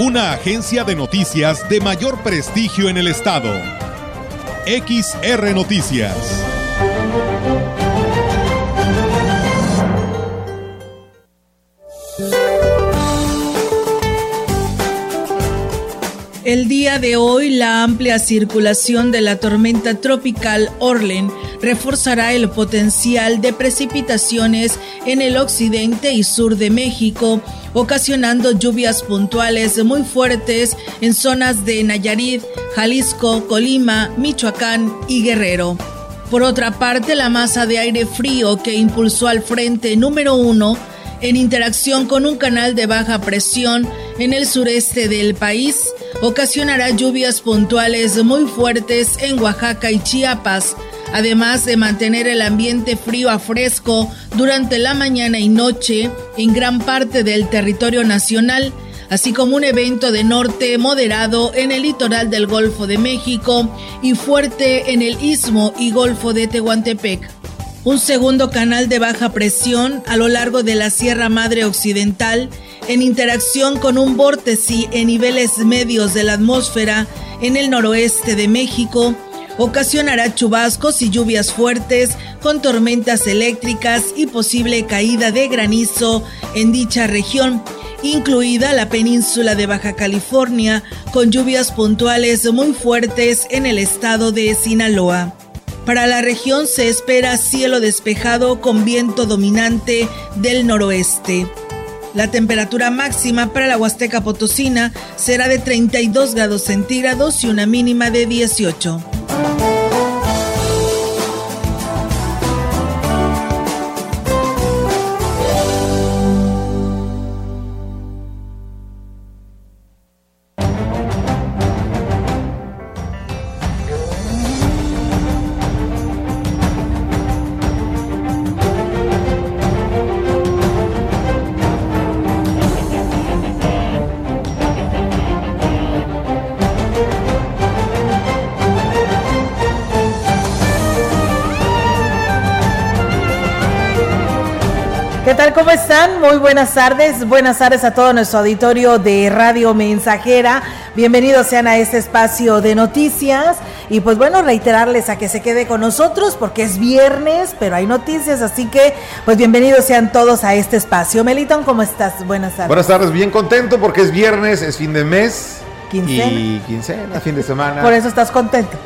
Una agencia de noticias de mayor prestigio en el estado. XR Noticias. El día de hoy, la amplia circulación de la tormenta tropical Orlen reforzará el potencial de precipitaciones en el occidente y sur de México, ocasionando lluvias puntuales muy fuertes en zonas de Nayarit, Jalisco, Colima, Michoacán y Guerrero. Por otra parte, la masa de aire frío que impulsó al frente número uno en interacción con un canal de baja presión en el sureste del país, ocasionará lluvias puntuales muy fuertes en Oaxaca y Chiapas, además de mantener el ambiente frío a fresco durante la mañana y noche en gran parte del territorio nacional, así como un evento de norte moderado en el litoral del Golfo de México y fuerte en el istmo y Golfo de Tehuantepec. Un segundo canal de baja presión a lo largo de la Sierra Madre Occidental en interacción con un vórtice en niveles medios de la atmósfera en el noroeste de México, ocasionará chubascos y lluvias fuertes con tormentas eléctricas y posible caída de granizo en dicha región, incluida la península de Baja California, con lluvias puntuales muy fuertes en el estado de Sinaloa. Para la región se espera cielo despejado con viento dominante del noroeste. La temperatura máxima para la Huasteca Potosina será de 32 grados centígrados y una mínima de 18. ¿Cómo están? Muy buenas tardes. Buenas tardes a todo nuestro auditorio de Radio Mensajera. Bienvenidos sean a este espacio de noticias. Y pues bueno, reiterarles a que se quede con nosotros porque es viernes, pero hay noticias. Así que pues bienvenidos sean todos a este espacio. Melitón, ¿cómo estás? Buenas tardes. Buenas tardes, bien contento porque es viernes, es fin de mes. Quincena. Y quincena, fin de semana. Por eso estás contento.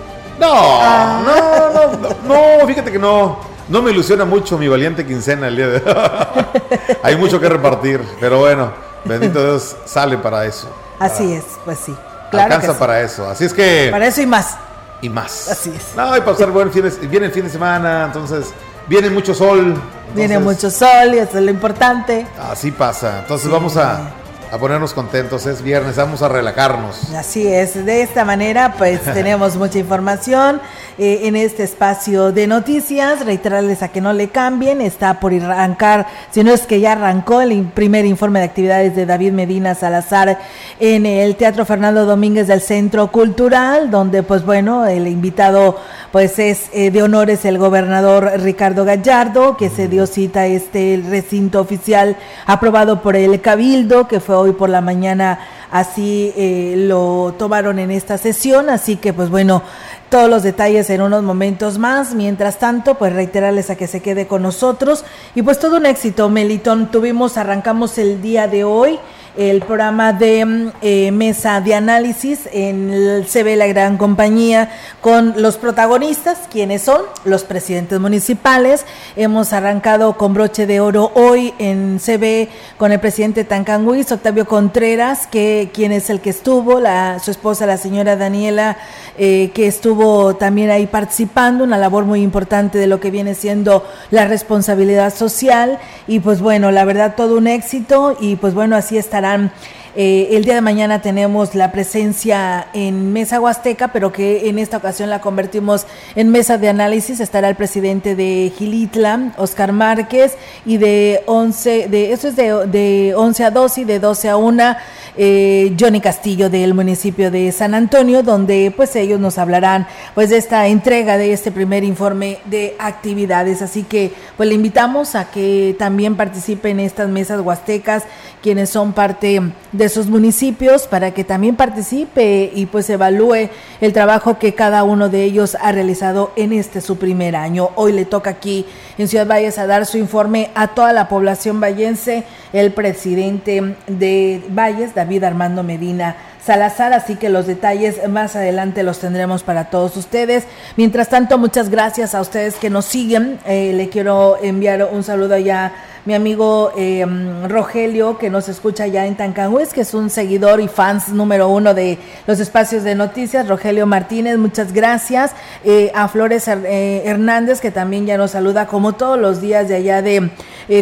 No, ah. no, no, no, no, fíjate que no. No me ilusiona mucho mi valiente quincena el día de hoy. Hay mucho que repartir, pero bueno, bendito Dios, sale para eso. Así es, pues sí. Claro alcanza para eso. Así es que. Para eso y más. Y más. Así es. No, y pasar buen fin de, viene el fin de semana, entonces viene mucho sol. viene mucho sol y eso es lo importante. Así pasa. Entonces vamos a a ponernos contentos. Es viernes, vamos a relajarnos. Así es, de esta manera pues tenemos mucha información eh, en este espacio de noticias. Reiterarles a que no le cambien, está por arrancar, si no es que ya arrancó el primer informe de actividades de David Medina Salazar en el Teatro Fernando Domínguez del Centro Cultural, donde pues bueno, el invitado pues es eh, de honores el gobernador Ricardo Gallardo, que se dio cita a este recinto oficial aprobado por el Cabildo, que fue hoy por la mañana así eh, lo tomaron en esta sesión, así que pues bueno, todos los detalles en unos momentos más. Mientras tanto, pues reiterarles a que se quede con nosotros. Y pues todo un éxito, Melitón. Tuvimos, arrancamos el día de hoy el programa de mm, eh, mesa de análisis en el CB La Gran Compañía con los protagonistas, quienes son los presidentes municipales. Hemos arrancado con broche de oro hoy en CB con el presidente Tancanguis, Octavio Contreras, que quien es el que estuvo, la, su esposa, la señora Daniela, eh, que estuvo también ahí participando, una labor muy importante de lo que viene siendo la responsabilidad social. Y pues bueno, la verdad, todo un éxito y pues bueno, así estará And. I'm Eh, el día de mañana tenemos la presencia en Mesa Huasteca, pero que en esta ocasión la convertimos en mesa de análisis. Estará el presidente de Gilitla, Oscar Márquez, y de 11, de, eso es de, de 11 a 12 y de 12 a 1, eh, Johnny Castillo del municipio de San Antonio, donde pues ellos nos hablarán pues de esta entrega de este primer informe de actividades. Así que pues le invitamos a que también participe en estas mesas huastecas quienes son parte de sus municipios para que también participe y pues evalúe el trabajo que cada uno de ellos ha realizado en este su primer año. Hoy le toca aquí en Ciudad Valles a dar su informe a toda la población vallense el presidente de Valles, David Armando Medina Salazar, así que los detalles más adelante los tendremos para todos ustedes. Mientras tanto, muchas gracias a ustedes que nos siguen. Eh, le quiero enviar un saludo allá mi amigo eh, Rogelio, que nos escucha ya en Tancanhuiz, que es un seguidor y fans número uno de los espacios de noticias. Rogelio Martínez, muchas gracias. Eh, a Flores eh, Hernández, que también ya nos saluda como todos los días de allá de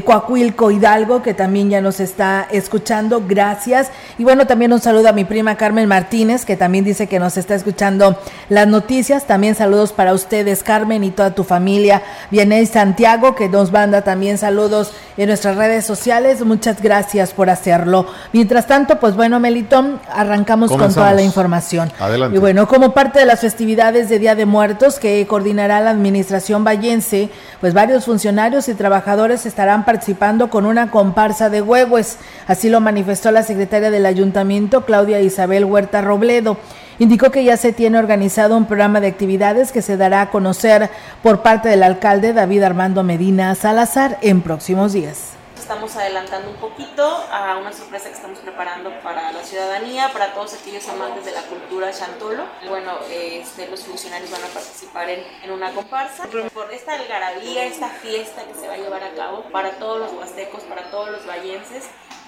Coacuilco Hidalgo, que también ya nos está escuchando. Gracias. Y bueno, también un saludo a mi prima Carmen Martínez, que también dice que nos está escuchando las noticias. También saludos para ustedes, Carmen, y toda tu familia. Viene Santiago, que nos manda también saludos en nuestras redes sociales. Muchas gracias por hacerlo. Mientras tanto, pues bueno, Melitón, arrancamos con toda la información. Adelante. Y bueno, como parte de las festividades de Día de Muertos que coordinará la Administración Vallense, pues varios funcionarios y trabajadores estarán participando con una comparsa de huevos. Así lo manifestó la secretaria del Ayuntamiento, Claudia Isabel Huerta Robledo. Indicó que ya se tiene organizado un programa de actividades que se dará a conocer por parte del alcalde David Armando Medina Salazar en próximos días estamos adelantando un poquito a una sorpresa que estamos preparando para la ciudadanía, para todos aquellos amantes de la cultura chantolo. Bueno, este, los funcionarios van a participar en, en, una comparsa. Por esta algarabía, esta fiesta que se va a llevar a cabo para todos los huastecos, para todos los vallenses,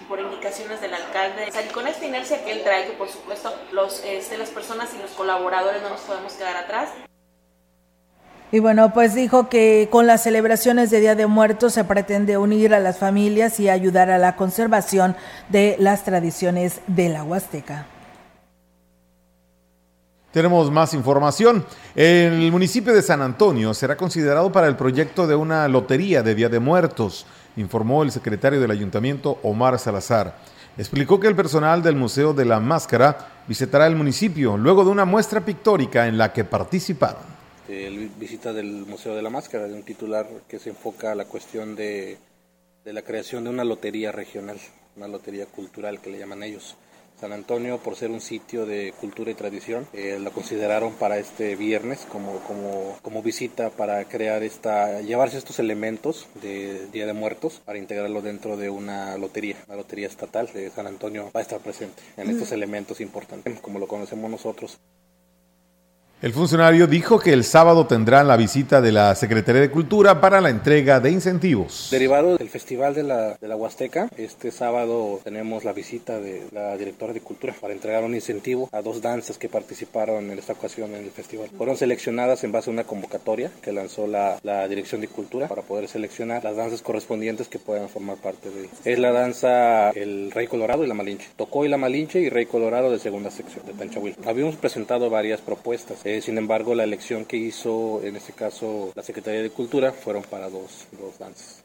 por indicaciones del alcalde. O con esta inercia que él trae, que por supuesto los, este, las personas y los colaboradores no nos podemos quedar atrás. Y bueno, pues dijo que con las celebraciones de Día de Muertos se pretende unir a las familias y ayudar a la conservación de las tradiciones de la Huasteca. Tenemos más información. El municipio de San Antonio será considerado para el proyecto de una lotería de Día de Muertos informó el secretario del ayuntamiento Omar Salazar. Explicó que el personal del Museo de la Máscara visitará el municipio luego de una muestra pictórica en la que participaron. El visita del Museo de la Máscara, de un titular que se enfoca a la cuestión de, de la creación de una lotería regional, una lotería cultural que le llaman ellos. San Antonio, por ser un sitio de cultura y tradición, eh, la consideraron para este viernes como, como, como visita para crear esta, llevarse estos elementos de Día de Muertos para integrarlo dentro de una lotería, la lotería estatal de San Antonio va a estar presente en estos elementos importantes, como lo conocemos nosotros. El funcionario dijo que el sábado tendrán la visita de la Secretaría de Cultura para la entrega de incentivos. Derivado del Festival de la, de la Huasteca, este sábado tenemos la visita de la directora de Cultura para entregar un incentivo a dos danzas que participaron en esta ocasión en el festival. Fueron seleccionadas en base a una convocatoria que lanzó la, la Dirección de Cultura para poder seleccionar las danzas correspondientes que puedan formar parte de Es la danza El Rey Colorado y la Malinche. Tocó y la Malinche y Rey Colorado de segunda sección de Tanchahuil. Habíamos presentado varias propuestas. Eh, sin embargo, la elección que hizo, en este caso, la Secretaría de Cultura, fueron para dos, dos danzas.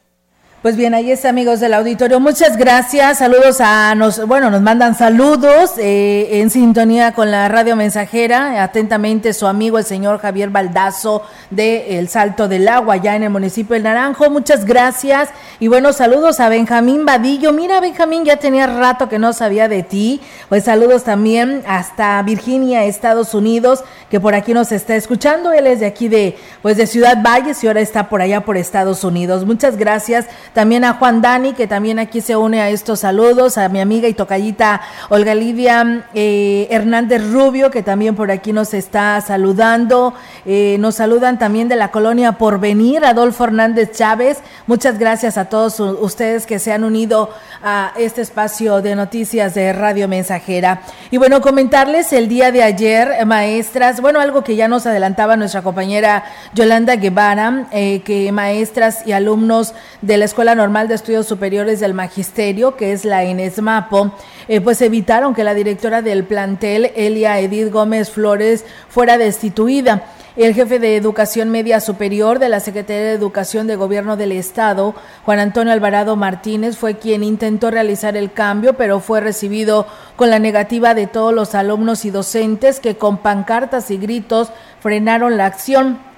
Pues bien, ahí está, amigos del auditorio. Muchas gracias. Saludos a nos, bueno, nos mandan saludos eh, en sintonía con la radio mensajera. Atentamente su amigo el señor Javier Baldazo de El Salto del Agua, ya en el municipio del Naranjo. Muchas gracias. Y bueno, saludos a Benjamín Vadillo. Mira, Benjamín, ya tenía rato que no sabía de ti. Pues saludos también hasta Virginia, Estados Unidos, que por aquí nos está escuchando. Él es de aquí de, pues de Ciudad Valles y ahora está por allá por Estados Unidos. Muchas gracias también a Juan Dani, que también aquí se une a estos saludos, a mi amiga y tocallita Olga Lidia eh, Hernández Rubio, que también por aquí nos está saludando. Eh, nos saludan también de la colonia Porvenir, Adolfo Hernández Chávez. Muchas gracias a todos ustedes que se han unido a este espacio de noticias de Radio Mensajera. Y bueno, comentarles el día de ayer, maestras, bueno, algo que ya nos adelantaba nuestra compañera Yolanda Guevara, eh, que maestras y alumnos de la Escuela Escuela Normal de Estudios Superiores del Magisterio, que es la ENESMAPO, eh, pues evitaron que la directora del plantel, Elia Edith Gómez Flores, fuera destituida. El jefe de Educación Media Superior de la Secretaría de Educación de Gobierno del Estado, Juan Antonio Alvarado Martínez, fue quien intentó realizar el cambio, pero fue recibido con la negativa de todos los alumnos y docentes que con pancartas y gritos frenaron la acción.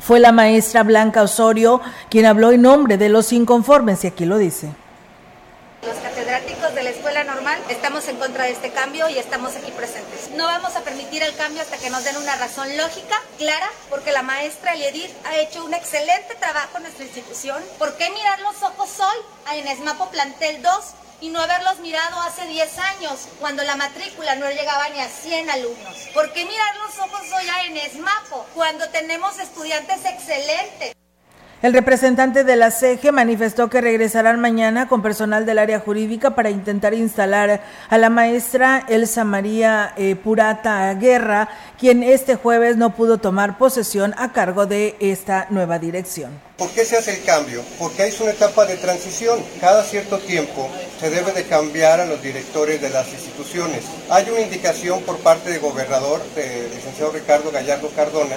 Fue la maestra Blanca Osorio quien habló en nombre de los inconformes y aquí lo dice. Los catedráticos de la escuela normal estamos en contra de este cambio y estamos aquí presentes. No vamos a permitir el cambio hasta que nos den una razón lógica, clara, porque la maestra Eliedith ha hecho un excelente trabajo en nuestra institución. ¿Por qué mirar los ojos hoy a Enesmapo Plantel 2 y no haberlos mirado hace 10 años, cuando la matrícula no llegaba ni a 100 alumnos? ¿Por qué mirar los ojos hoy a Enesmapo, cuando tenemos estudiantes excelentes? El representante de la CEGE manifestó que regresarán mañana con personal del área jurídica para intentar instalar a la maestra Elsa María eh, Purata Guerra, quien este jueves no pudo tomar posesión a cargo de esta nueva dirección. ¿Por qué se hace el cambio? Porque es una etapa de transición. Cada cierto tiempo se debe de cambiar a los directores de las instituciones. Hay una indicación por parte del gobernador, del licenciado Ricardo Gallardo Cardona,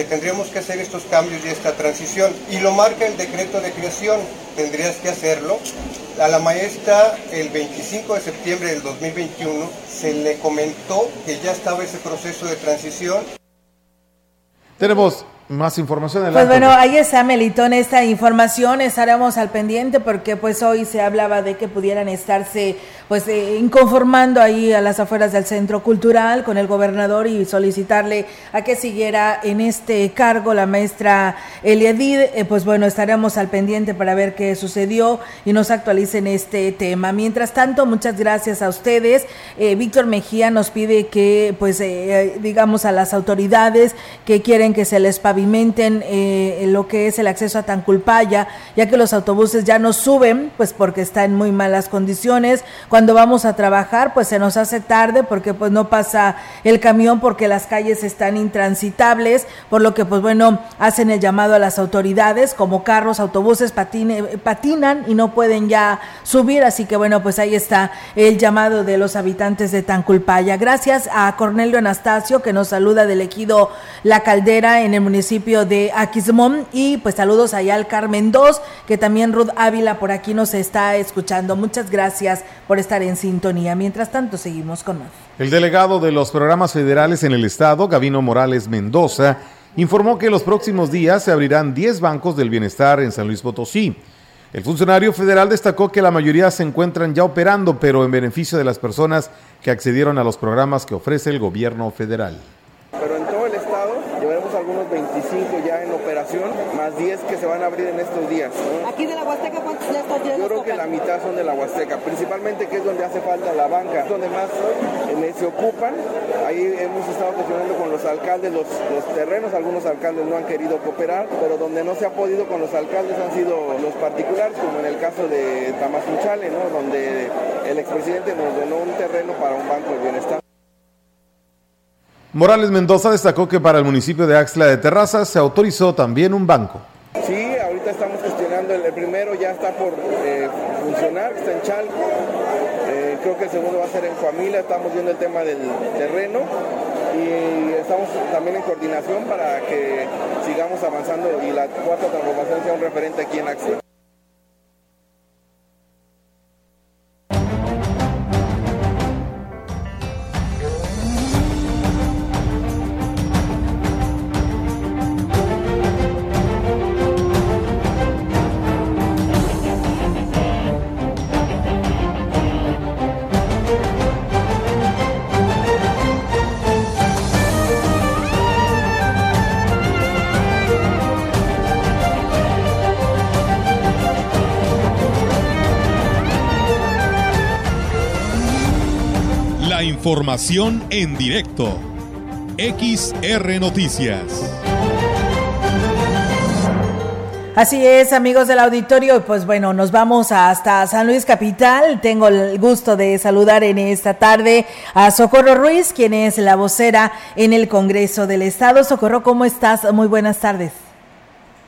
que tendríamos que hacer estos cambios y esta transición. Y lo marca el decreto de creación, tendrías que hacerlo. A la maestra el 25 de septiembre del 2021 se le comentó que ya estaba ese proceso de transición. Tenemos más información. Pues bueno, ahí está Melitón esta información, estaremos al pendiente porque pues hoy se hablaba de que pudieran estarse pues eh, inconformando ahí a las afueras del centro cultural con el gobernador y solicitarle a que siguiera en este cargo la maestra Eliadid, eh, pues bueno, estaremos al pendiente para ver qué sucedió y nos actualicen este tema. Mientras tanto, muchas gracias a ustedes. Eh, Víctor Mejía nos pide que pues digamos a las autoridades que quieren que se les pavimenten lo que es el acceso a Tanculpaya, ya que los autobuses ya no suben, pues porque está en muy malas condiciones cuando vamos a trabajar, pues se nos hace tarde porque pues no pasa el camión porque las calles están intransitables, por lo que pues bueno, hacen el llamado a las autoridades, como carros, autobuses patine, patinan y no pueden ya subir, así que bueno, pues ahí está el llamado de los habitantes de Tanculpaya. Gracias a Cornelio Anastasio que nos saluda del ejido La Caldera en el municipio de Aquismón y pues saludos allá al Carmen 2, que también Ruth Ávila por aquí nos está escuchando. Muchas gracias por estar estar en sintonía. Mientras tanto, seguimos con más. El delegado de los programas federales en el estado, Gavino Morales Mendoza, informó que los próximos días se abrirán 10 bancos del bienestar en San Luis Potosí. El funcionario federal destacó que la mayoría se encuentran ya operando, pero en beneficio de las personas que accedieron a los programas que ofrece el gobierno federal. Pero en todo el estado llevaremos algunos 25 ya en operación, más 10 que se van a abrir en estos días. ¿Aquí de la Huasteca cuántos ya están Yo creo que la mitad son de la Huasteca, principalmente que es donde hace falta la banca, donde más eh, se ocupan. Ahí hemos estado gestionando con los alcaldes los, los terrenos, algunos alcaldes no han querido cooperar, pero donde no se ha podido con los alcaldes han sido los particulares, como en el caso de Tamazunchale, ¿no? donde el expresidente nos donó un terreno para un banco de bienestar. Morales Mendoza destacó que para el municipio de Axla de Terrazas se autorizó también un banco. Sí, ahorita estamos gestionando, el primero ya está por eh, funcionar, está en Chalco, eh, creo que el segundo va a ser en familia, estamos viendo el tema del terreno y estamos también en coordinación para que sigamos avanzando y la cuarta transformación sea un referente aquí en Axla. Información en directo. XR Noticias. Así es, amigos del auditorio, pues bueno, nos vamos hasta San Luis Capital. Tengo el gusto de saludar en esta tarde a Socorro Ruiz, quien es la vocera en el Congreso del Estado. Socorro, ¿cómo estás? Muy buenas tardes.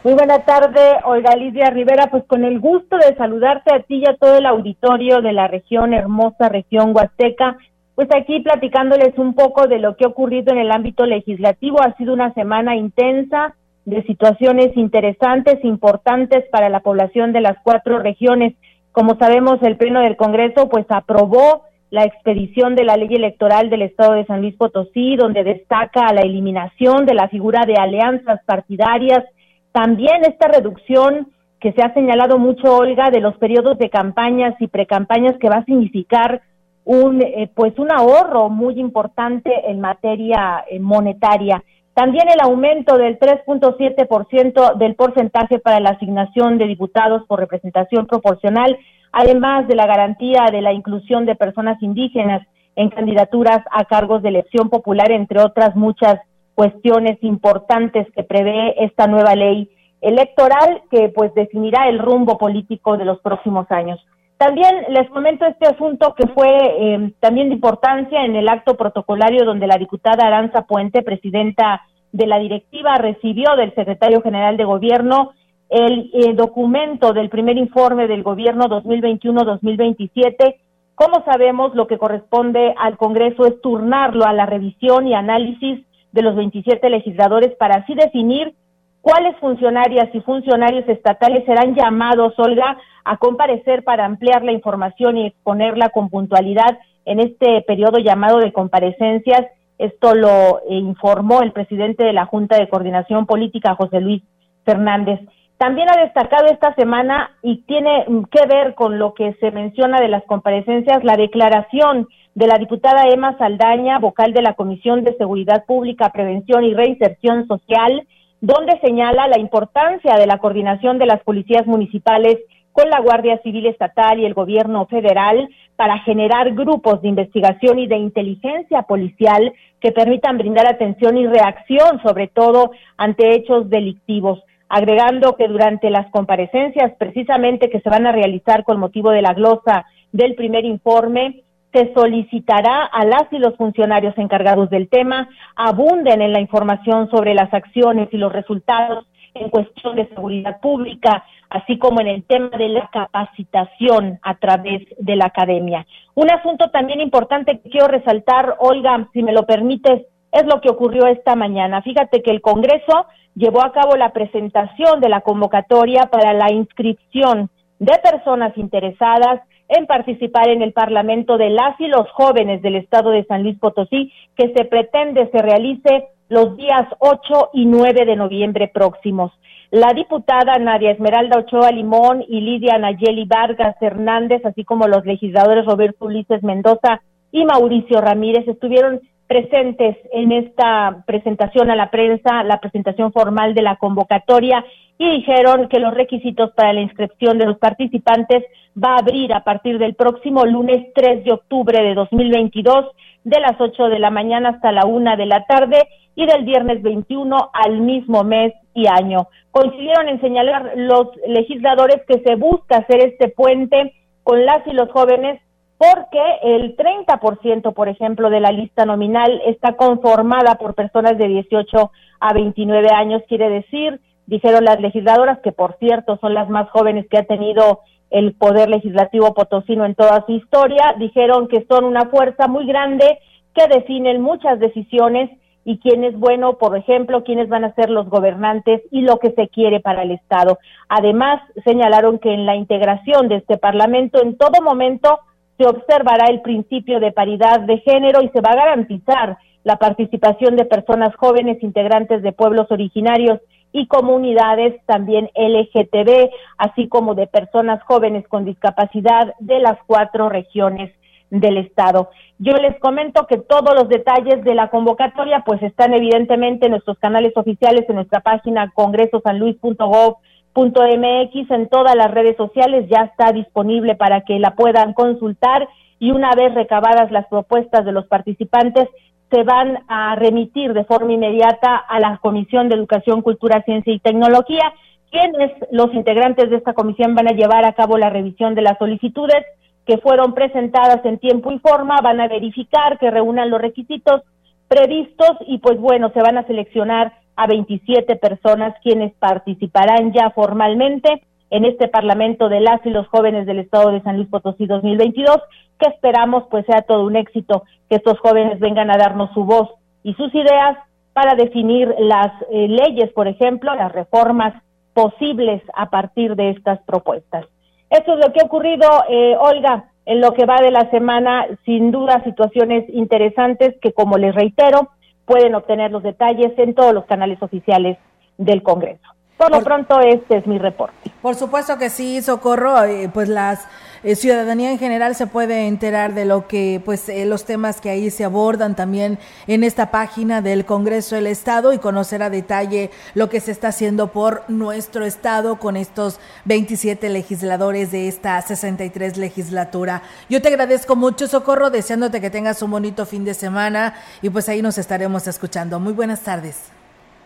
Muy buena tarde, Olga Lidia Rivera, pues con el gusto de saludarte a ti y a todo el auditorio de la región, hermosa región Huasteca, pues aquí platicándoles un poco de lo que ha ocurrido en el ámbito legislativo. Ha sido una semana intensa de situaciones interesantes, importantes para la población de las cuatro regiones. Como sabemos, el Pleno del Congreso pues aprobó la expedición de la ley electoral del Estado de San Luis Potosí, donde destaca la eliminación de la figura de alianzas partidarias también esta reducción que se ha señalado mucho, Olga, de los periodos de campañas y precampañas que va a significar un eh, pues un ahorro muy importante en materia eh, monetaria. También el aumento del 3.7% del porcentaje para la asignación de diputados por representación proporcional, además de la garantía de la inclusión de personas indígenas en candidaturas a cargos de elección popular, entre otras muchas cuestiones importantes que prevé esta nueva ley electoral que pues definirá el rumbo político de los próximos años. También les comento este asunto que fue eh, también de importancia en el acto protocolario donde la diputada Aranza Puente, presidenta de la directiva, recibió del secretario general de gobierno el eh, documento del primer informe del gobierno 2021-2027. Como sabemos, lo que corresponde al Congreso es turnarlo a la revisión y análisis de los 27 legisladores para así definir cuáles funcionarias y funcionarios estatales serán llamados, Olga, a comparecer para ampliar la información y exponerla con puntualidad en este periodo llamado de comparecencias. Esto lo informó el presidente de la Junta de Coordinación Política, José Luis Fernández. También ha destacado esta semana y tiene que ver con lo que se menciona de las comparecencias, la declaración de la diputada Emma Saldaña, vocal de la Comisión de Seguridad Pública, Prevención y Reinserción Social, donde señala la importancia de la coordinación de las policías municipales con la Guardia Civil Estatal y el Gobierno Federal para generar grupos de investigación y de inteligencia policial que permitan brindar atención y reacción, sobre todo ante hechos delictivos. Agregando que durante las comparecencias precisamente que se van a realizar con motivo de la glosa del primer informe, se solicitará a las y los funcionarios encargados del tema abunden en la información sobre las acciones y los resultados en cuestión de seguridad pública, así como en el tema de la capacitación a través de la academia. Un asunto también importante que quiero resaltar, Olga, si me lo permites, es lo que ocurrió esta mañana. Fíjate que el Congreso llevó a cabo la presentación de la convocatoria para la inscripción de personas interesadas en participar en el Parlamento de las y los jóvenes del Estado de San Luis Potosí, que se pretende se realice los días 8 y 9 de noviembre próximos. La diputada Nadia Esmeralda Ochoa Limón y Lidia Nayeli Vargas Hernández, así como los legisladores Roberto Ulises Mendoza y Mauricio Ramírez, estuvieron presentes en esta presentación a la prensa, la presentación formal de la convocatoria y dijeron que los requisitos para la inscripción de los participantes va a abrir a partir del próximo lunes 3 de octubre de 2022 de las 8 de la mañana hasta la 1 de la tarde y del viernes 21 al mismo mes y año. Coincidieron en señalar los legisladores que se busca hacer este puente con las y los jóvenes porque el 30%, por ejemplo, de la lista nominal está conformada por personas de 18 a 29 años, quiere decir, dijeron las legisladoras, que por cierto son las más jóvenes que ha tenido el poder legislativo potosino en toda su historia, dijeron que son una fuerza muy grande que definen muchas decisiones y quién es bueno, por ejemplo, quiénes van a ser los gobernantes y lo que se quiere para el Estado. Además, señalaron que en la integración de este Parlamento en todo momento se observará el principio de paridad de género y se va a garantizar la participación de personas jóvenes integrantes de pueblos originarios y comunidades también LGTB, así como de personas jóvenes con discapacidad de las cuatro regiones del estado. Yo les comento que todos los detalles de la convocatoria pues están evidentemente en nuestros canales oficiales en nuestra página congresosanluis.gov MX en todas las redes sociales ya está disponible para que la puedan consultar y una vez recabadas las propuestas de los participantes se van a remitir de forma inmediata a la Comisión de Educación, Cultura, Ciencia y Tecnología, quienes los integrantes de esta comisión van a llevar a cabo la revisión de las solicitudes que fueron presentadas en tiempo y forma, van a verificar que reúnan los requisitos previstos y pues bueno, se van a seleccionar a 27 personas quienes participarán ya formalmente en este Parlamento de las y los jóvenes del Estado de San Luis Potosí 2022, que esperamos pues sea todo un éxito, que estos jóvenes vengan a darnos su voz y sus ideas para definir las eh, leyes, por ejemplo, las reformas posibles a partir de estas propuestas. Esto es lo que ha ocurrido, eh, Olga, en lo que va de la semana, sin duda situaciones interesantes que, como les reitero, pueden obtener los detalles en todos los canales oficiales del Congreso. Por lo pronto, este es mi reporte. Por supuesto que sí, Socorro, eh, pues las eh, ciudadanía en general se puede enterar de lo que, pues, eh, los temas que ahí se abordan también en esta página del Congreso del Estado y conocer a detalle lo que se está haciendo por nuestro Estado con estos 27 legisladores de esta 63 legislatura. Yo te agradezco mucho, Socorro, deseándote que tengas un bonito fin de semana y pues ahí nos estaremos escuchando. Muy buenas tardes.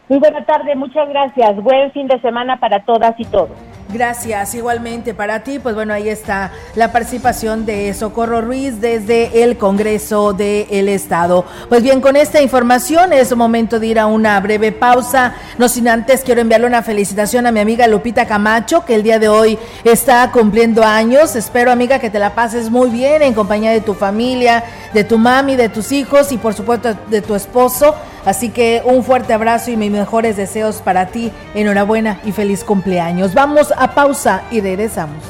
Muy buena tarde, muchas gracias. Buen fin de semana para todas y todos. Gracias, igualmente para ti. Pues bueno, ahí está la participación de Socorro Ruiz desde el Congreso del Estado. Pues bien, con esta información es momento de ir a una breve pausa. No sin antes quiero enviarle una felicitación a mi amiga Lupita Camacho, que el día de hoy está cumpliendo años. Espero, amiga, que te la pases muy bien en compañía de tu familia, de tu mami, de tus hijos y por supuesto de tu esposo. Así que un fuerte abrazo y mis mejores deseos para ti. Enhorabuena y feliz cumpleaños. Vamos a pausa y regresamos.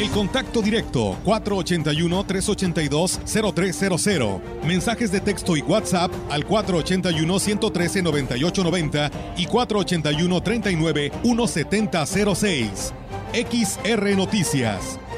El contacto directo 481-382-0300. Mensajes de texto y WhatsApp al 481-113-9890 y 481-39-1706. XR Noticias.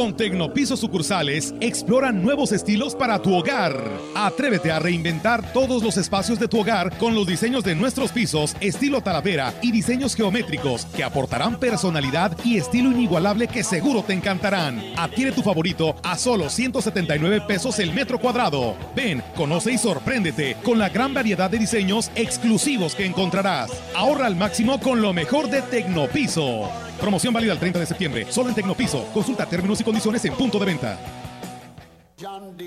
Con Tecnopiso sucursales, explora nuevos estilos para tu hogar. Atrévete a reinventar todos los espacios de tu hogar con los diseños de nuestros pisos, estilo talavera y diseños geométricos que aportarán personalidad y estilo inigualable que seguro te encantarán. Adquiere tu favorito a solo 179 pesos el metro cuadrado. Ven, conoce y sorpréndete con la gran variedad de diseños exclusivos que encontrarás. Ahorra al máximo con lo mejor de Tecnopiso. Promoción válida el 30 de septiembre, solo en Tecnopiso. Consulta términos y condiciones en punto de venta.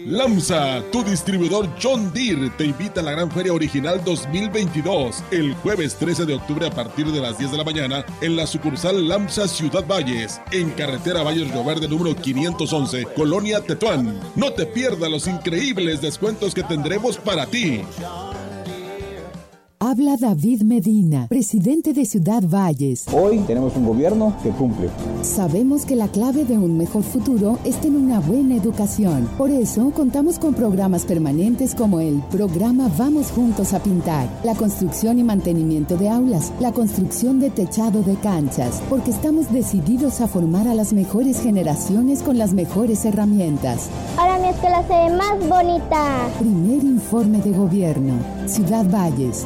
Lamsa, tu distribuidor John Deere, te invita a la Gran Feria Original 2022 el jueves 13 de octubre a partir de las 10 de la mañana en la sucursal Lamsa Ciudad Valles, en carretera Valles Río Verde número 511, Colonia Tetuán. No te pierdas los increíbles descuentos que tendremos para ti. Habla David Medina, presidente de Ciudad Valles. Hoy tenemos un gobierno que cumple. Sabemos que la clave de un mejor futuro es tener una buena educación. Por eso contamos con programas permanentes como el programa Vamos Juntos a Pintar, la construcción y mantenimiento de aulas, la construcción de techado de canchas, porque estamos decididos a formar a las mejores generaciones con las mejores herramientas. Ahora mi escuela se ve más bonita. Primer informe de gobierno. Ciudad Valles.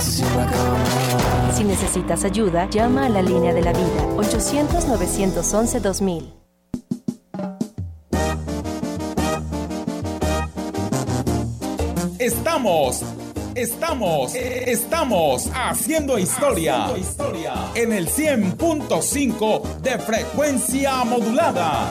Si necesitas ayuda, llama a la línea de la vida 800-911-2000. Estamos, estamos, estamos haciendo historia en el 100.5 de frecuencia modulada.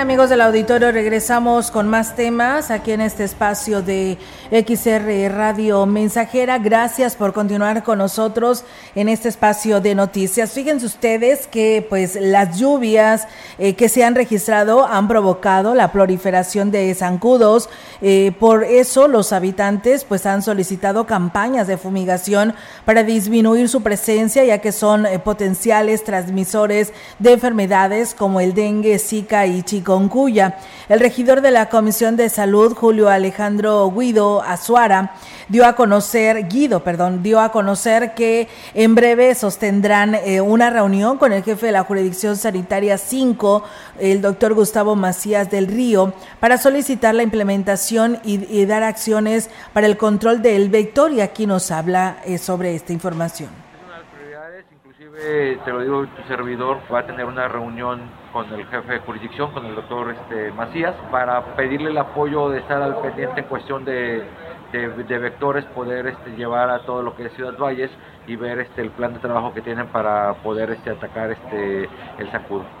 Amigos del auditorio, regresamos con más temas aquí en este espacio de XR Radio Mensajera. Gracias por continuar con nosotros en este espacio de noticias. Fíjense ustedes que pues las lluvias eh, que se han registrado han provocado la proliferación de zancudos. Eh, por eso los habitantes pues han solicitado campañas de fumigación para disminuir su presencia ya que son eh, potenciales transmisores de enfermedades como el dengue, zika y chikungunya. El regidor de la Comisión de Salud, Julio Alejandro Guido Azuara, dio a conocer, Guido, perdón, dio a conocer que en breve sostendrán eh, una reunión con el jefe de la jurisdicción sanitaria 5, el doctor Gustavo Macías del Río, para solicitar la implementación y, dar acciones para el control del vector y aquí nos habla eh, sobre esta información inclusive te lo digo, tu servidor va a tener una reunión con el jefe de jurisdicción, con el doctor este, Macías, para pedirle el apoyo de estar al pendiente en cuestión de, de, vectores, poder este, llevar a todo lo que es Ciudad Valles y ver este, el plan de trabajo que tienen para poder este, atacar este, el sacudo.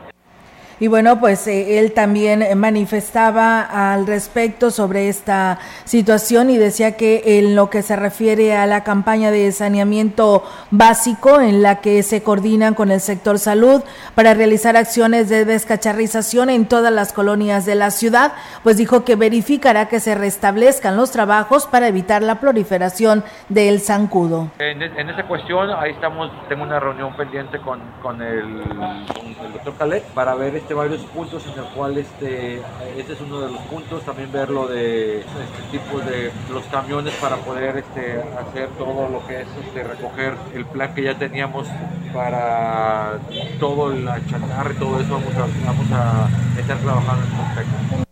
Y bueno, pues eh, él también manifestaba al respecto sobre esta situación y decía que en lo que se refiere a la campaña de saneamiento básico en la que se coordinan con el sector salud para realizar acciones de descacharrización en todas las colonias de la ciudad, pues dijo que verificará que se restablezcan los trabajos para evitar la proliferación del zancudo. En, en esa cuestión, ahí estamos, tengo una reunión pendiente con, con, el, doctor Calet para ver este varios puntos en el cual este, este es uno de los puntos, también ver lo de este tipo de los camiones para poder este, hacer todo lo que es este, recoger el plan que ya teníamos para todo la chatarra y todo eso vamos a, vamos a estar trabajando en respecto.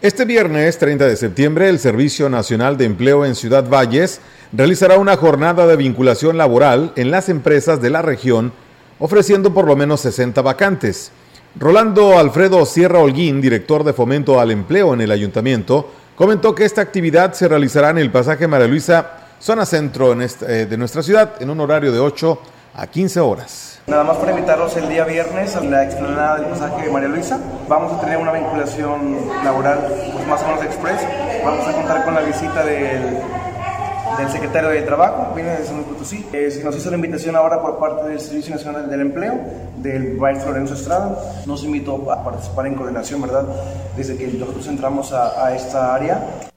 Este viernes 30 de septiembre, el Servicio Nacional de Empleo en Ciudad Valles realizará una jornada de vinculación laboral en las empresas de la región, ofreciendo por lo menos 60 vacantes. Rolando Alfredo Sierra Holguín, director de Fomento al Empleo en el Ayuntamiento, comentó que esta actividad se realizará en el pasaje María Luisa, zona centro eh, de nuestra ciudad, en un horario de 8 a 15 horas. Nada más para invitarlos el día viernes a la explanada del pasaje María Luisa. Vamos a tener una vinculación laboral pues, más o menos express. Vamos a contar con la visita del del secretario de Trabajo, viene de San Potosí. Eh, nos hizo la invitación ahora por parte del Servicio Nacional del Empleo, del maestro Lorenzo Estrada. Nos invitó a participar en coordinación, ¿verdad? Desde que nosotros entramos a esta área.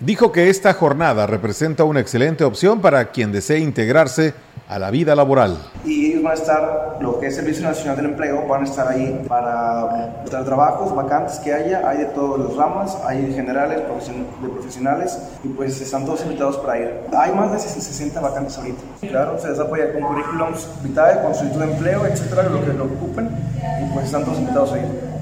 Dijo que esta jornada representa una excelente opción para quien desee integrarse a la vida laboral. Y ellos van a estar, lo que es Servicio Nacional del Empleo, van a estar ahí para buscar trabajos, vacantes que haya, hay de todas las ramas, hay generales, de profesionales, y pues están todos invitados para ir. Hay más de 60 vacantes ahorita. Claro, se les apoya con currículums vitae, con solicitud de empleo, etcétera, lo que lo ocupen, y pues están todos invitados a ir.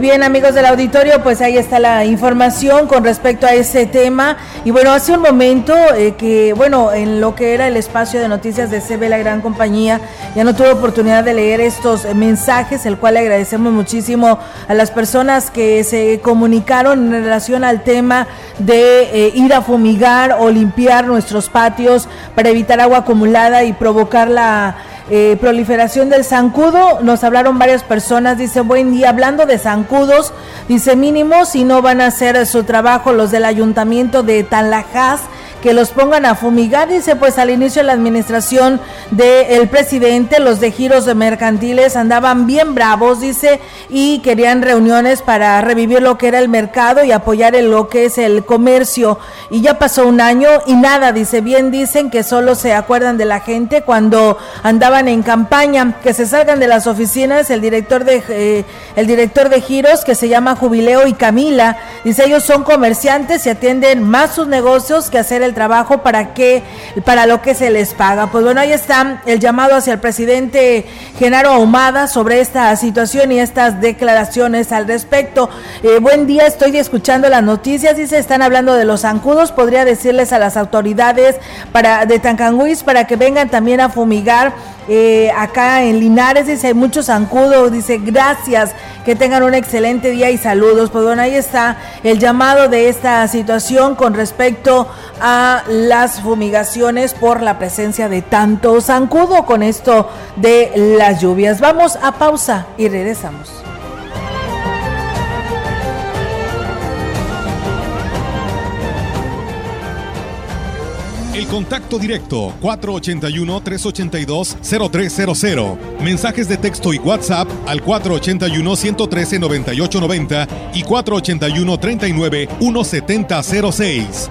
Bien, amigos del auditorio, pues ahí está la información con respecto a ese tema. Y bueno, hace un momento eh, que, bueno, en lo que era el espacio de noticias de CB, la gran compañía, ya no tuve oportunidad de leer estos mensajes, el cual le agradecemos muchísimo a las personas que se comunicaron en relación al tema de eh, ir a fumigar o limpiar nuestros patios para evitar agua acumulada y provocar la eh, proliferación del zancudo, nos hablaron varias personas, dice, buen día, hablando de zancudos, dice mínimo si no van a hacer su trabajo los del ayuntamiento de Tanlajas, que los pongan a fumigar. Dice, pues al inicio de la administración del presidente, los de giros de mercantiles andaban bien bravos, dice, y querían reuniones para revivir lo que era el mercado y apoyar en lo que es el comercio. Y ya pasó un año y nada, dice, bien dicen que solo se acuerdan de la gente cuando andaban en campaña, que se salgan de las oficinas, el director de, eh, el director de giros que se llama Jubileo y Camila, dice, ellos son comerciantes y atienden más sus negocios que hacer el el trabajo para que para lo que se les paga. Pues bueno, ahí está el llamado hacia el presidente Genaro Ahumada sobre esta situación y estas declaraciones al respecto. Eh, buen día, estoy escuchando las noticias, dice, están hablando de los zancudos, podría decirles a las autoridades para de Tancanguis para que vengan también a fumigar eh, acá en Linares, dice, hay muchos zancudos, dice, gracias, que tengan un excelente día y saludos. Pues bueno, ahí está el llamado de esta situación con respecto a las fumigaciones por la presencia de tanto zancudo con esto de las lluvias. Vamos a pausa y regresamos. El contacto directo 481-382-0300. Mensajes de texto y WhatsApp al 481-113-9890 y 481-39-1706.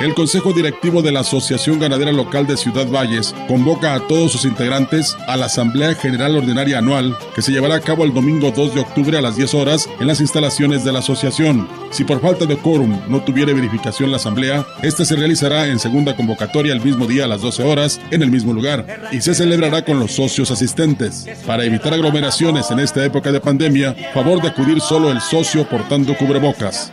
El Consejo Directivo de la Asociación Ganadera Local de Ciudad Valles convoca a todos sus integrantes a la Asamblea General Ordinaria Anual que se llevará a cabo el domingo 2 de octubre a las 10 horas en las instalaciones de la asociación. Si por falta de quórum no tuviera verificación la Asamblea, esta se realizará en segunda convocatoria el mismo día a las 12 horas en el mismo lugar y se celebrará con los socios asistentes. Para evitar aglomeraciones en esta época de pandemia, favor de acudir solo el socio portando cubrebocas.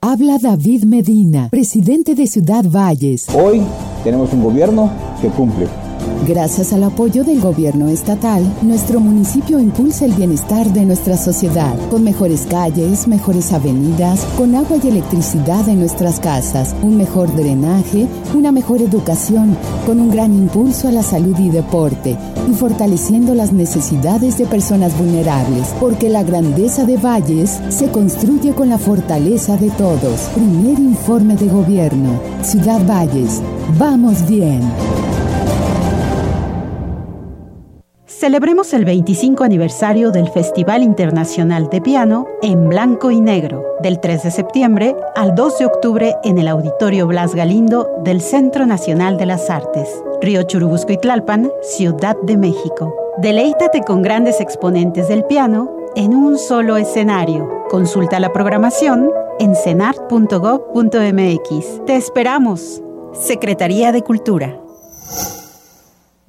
Habla David Medina, presidente de Ciudad Valles. Hoy tenemos un gobierno que cumple. Gracias al apoyo del gobierno estatal, nuestro municipio impulsa el bienestar de nuestra sociedad, con mejores calles, mejores avenidas, con agua y electricidad en nuestras casas, un mejor drenaje, una mejor educación, con un gran impulso a la salud y deporte, y fortaleciendo las necesidades de personas vulnerables, porque la grandeza de Valles se construye con la fortaleza de todos. Primer informe de gobierno. Ciudad Valles. Vamos bien. Celebremos el 25 aniversario del Festival Internacional de Piano en Blanco y Negro, del 3 de septiembre al 2 de octubre en el Auditorio Blas Galindo del Centro Nacional de las Artes, Río Churubusco y Tlalpan, Ciudad de México. Deleítate con grandes exponentes del piano en un solo escenario. Consulta la programación en cenart.gov.mx. Te esperamos. Secretaría de Cultura.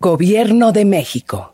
Gobierno de México.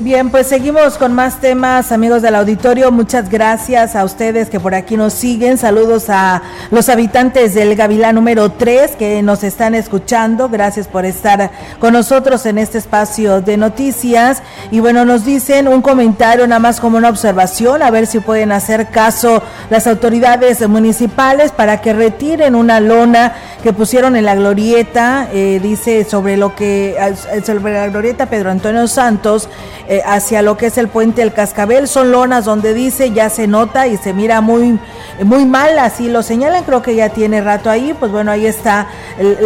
Bien, pues seguimos con más temas, amigos del auditorio. Muchas gracias a ustedes que por aquí nos siguen. Saludos a los habitantes del Gavilán número 3 que nos están escuchando. Gracias por estar con nosotros en este espacio de noticias. Y bueno, nos dicen un comentario nada más como una observación, a ver si pueden hacer caso las autoridades municipales para que retiren una lona que pusieron en la glorieta, eh, dice sobre lo que, sobre la glorieta Pedro Antonio Santos eh, hacia lo que es el puente El Cascabel. Son lonas donde dice ya se nota y se mira muy, muy mal, así lo señalan. Creo que ya tiene rato ahí. Pues bueno, ahí está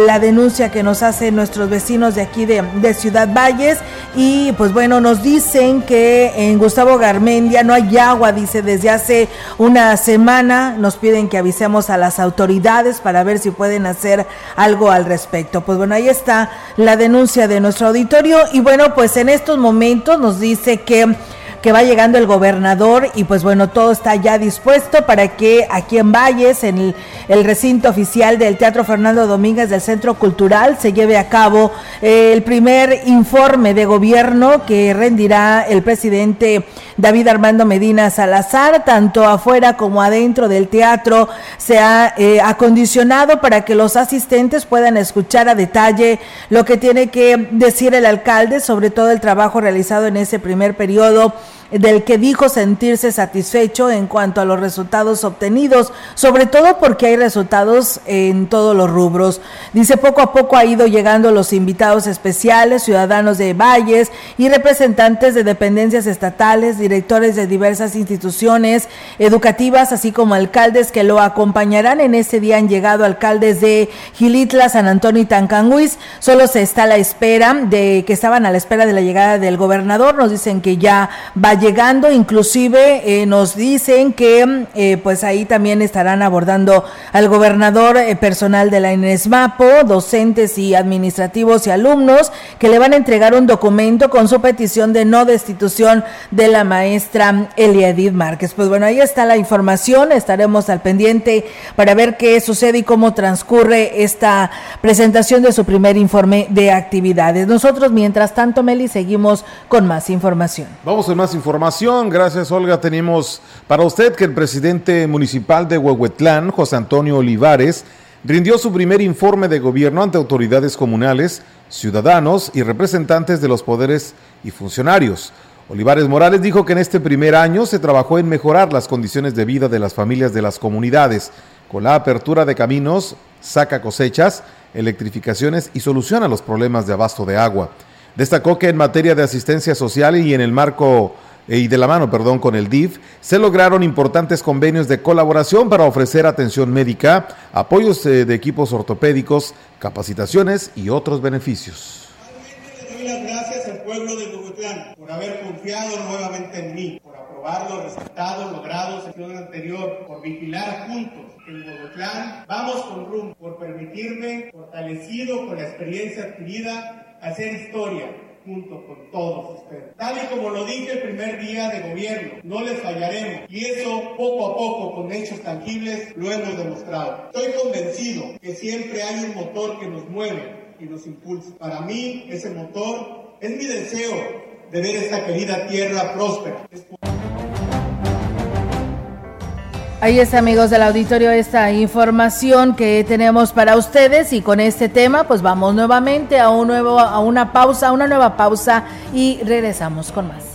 la denuncia que nos hacen nuestros vecinos de aquí de, de Ciudad Valles. Y pues bueno, nos dicen que en Gustavo Garmendia no hay agua, dice desde hace una semana. Nos piden que avisemos a las autoridades para ver si pueden hacer algo al respecto. Pues bueno, ahí está la denuncia de nuestro auditorio. Y bueno, pues en estos momentos nos dice que que va llegando el gobernador y pues bueno, todo está ya dispuesto para que aquí en Valles, en el, recinto oficial del Teatro Fernando Domínguez del Centro Cultural, se lleve a cabo eh, el primer informe de gobierno que rendirá el presidente David Armando Medina Salazar, tanto afuera como adentro del teatro, se ha eh, acondicionado para que los asistentes puedan escuchar a detalle lo que tiene que decir el alcalde sobre todo el trabajo realizado en ese primer periodo del que dijo sentirse satisfecho en cuanto a los resultados obtenidos, sobre todo porque hay resultados en todos los rubros. Dice, poco a poco ha ido llegando los invitados especiales, ciudadanos de Valles y representantes de dependencias estatales, directores de diversas instituciones educativas, así como alcaldes que lo acompañarán. En ese día han llegado alcaldes de Gilitla, San Antonio y Tancanguis. Solo se está a la espera de que estaban a la espera de la llegada del gobernador. Nos dicen que ya va llegando, inclusive eh, nos dicen que eh, pues ahí también estarán abordando al gobernador eh, personal de la INESMAPO, docentes y administrativos y alumnos que le van a entregar un documento con su petición de no destitución de la maestra Eliadid Márquez. Pues bueno, ahí está la información, estaremos al pendiente para ver qué sucede y cómo transcurre esta presentación de su primer informe de actividades. Nosotros, mientras tanto, Meli, seguimos con más información. Vamos con más información información. Gracias, Olga. Tenemos para usted que el presidente municipal de Huehuetlán, José Antonio Olivares, rindió su primer informe de gobierno ante autoridades comunales, ciudadanos y representantes de los poderes y funcionarios. Olivares Morales dijo que en este primer año se trabajó en mejorar las condiciones de vida de las familias de las comunidades, con la apertura de caminos, saca cosechas, electrificaciones y soluciona los problemas de abasto de agua. Destacó que en materia de asistencia social y en el marco y de la mano, perdón, con el DIF, se lograron importantes convenios de colaboración para ofrecer atención médica, apoyos eh, de equipos ortopédicos, capacitaciones y otros beneficios. Las gracias al pueblo de Bogotlán por haber confiado nuevamente en mí, por aprobar los resultados logrados en el anterior, por vigilar juntos en Bogotlán. Vamos con rumbo, por permitirme, fortalecido con la experiencia adquirida, hacer historia junto con todos ustedes. Tal y como lo dije el primer día de gobierno, no les fallaremos y eso poco a poco con hechos tangibles lo hemos demostrado. Estoy convencido que siempre hay un motor que nos mueve y nos impulsa. Para mí ese motor es mi deseo de ver esta querida tierra próspera. Ahí está, amigos del auditorio, esta información que tenemos para ustedes y con este tema, pues vamos nuevamente a un nuevo, a una pausa, a una nueva pausa y regresamos con más.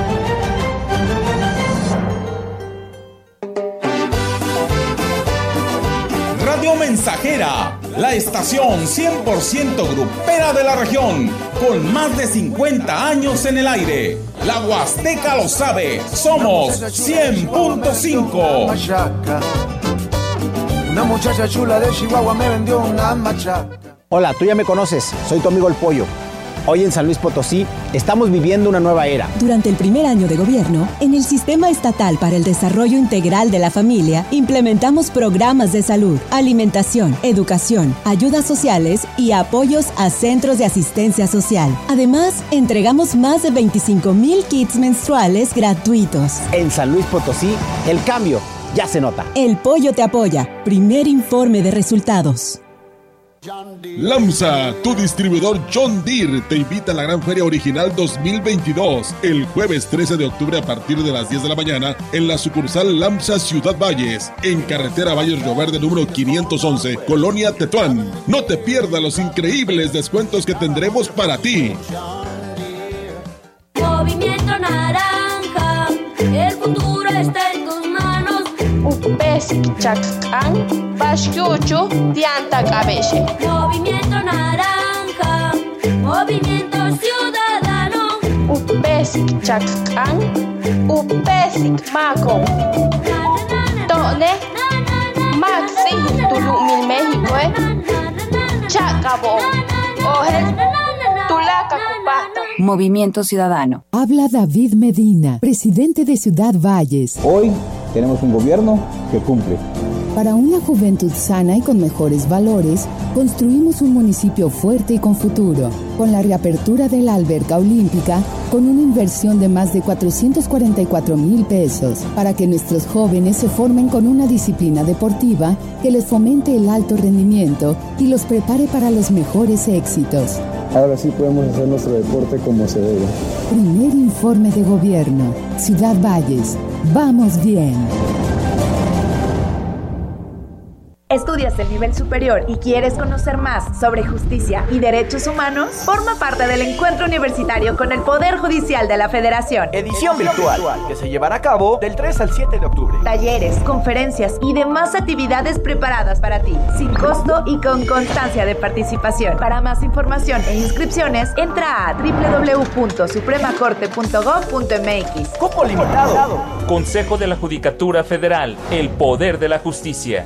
Mensajera, la estación 100% grupera de la región, con más de 50 años en el aire. La Huasteca lo sabe, somos 100.5. Una muchacha chula de Chihuahua me vendió una machaca. Hola, tú ya me conoces, soy tu amigo el pollo Hoy en San Luis Potosí estamos viviendo una nueva era. Durante el primer año de gobierno, en el Sistema Estatal para el Desarrollo Integral de la Familia, implementamos programas de salud, alimentación, educación, ayudas sociales y apoyos a centros de asistencia social. Además, entregamos más de 25 mil kits menstruales gratuitos. En San Luis Potosí, el cambio ya se nota. El Pollo te apoya. Primer informe de resultados. LAMSA, tu distribuidor John Deere, te invita a la Gran Feria Original 2022 el jueves 13 de octubre a partir de las 10 de la mañana en la sucursal LAMSA Ciudad Valles, en carretera Valles Río Verde número 511, Colonia Tetuán. No te pierdas los increíbles descuentos que tendremos para ti. Movimiento Naranja, el futuro está en. Upes Chacán, Pascucho, Dianta Cabece. Movimiento Naranja, Movimiento Ciudadano. Upes Chacán, Upes Maco. Tone, Maxi, Tulumil México, eh. Chacabo, Ojel, Tulaca, Cupata. Movimiento Ciudadano. Habla David Medina, presidente de Ciudad Valles. Hoy tenemos un gobierno que cumple. Para una juventud sana y con mejores valores, construimos un municipio fuerte y con futuro. Con la reapertura de la alberca olímpica, con una inversión de más de 444 mil pesos, para que nuestros jóvenes se formen con una disciplina deportiva que les fomente el alto rendimiento y los prepare para los mejores éxitos. Ahora sí podemos hacer nuestro deporte como se debe. Primer informe de gobierno. Ciudad Valles. Vamos bien. ¿Estudias el nivel superior y quieres conocer más sobre justicia y derechos humanos? Forma parte del encuentro universitario con el Poder Judicial de la Federación. Edición virtual, que se llevará a cabo del 3 al 7 de octubre. Talleres, conferencias y demás actividades preparadas para ti, sin costo y con constancia de participación. Para más información e inscripciones, entra a www.supremacorte.gov.mx. Cupo limitado. Consejo de la Judicatura Federal, el poder de la justicia.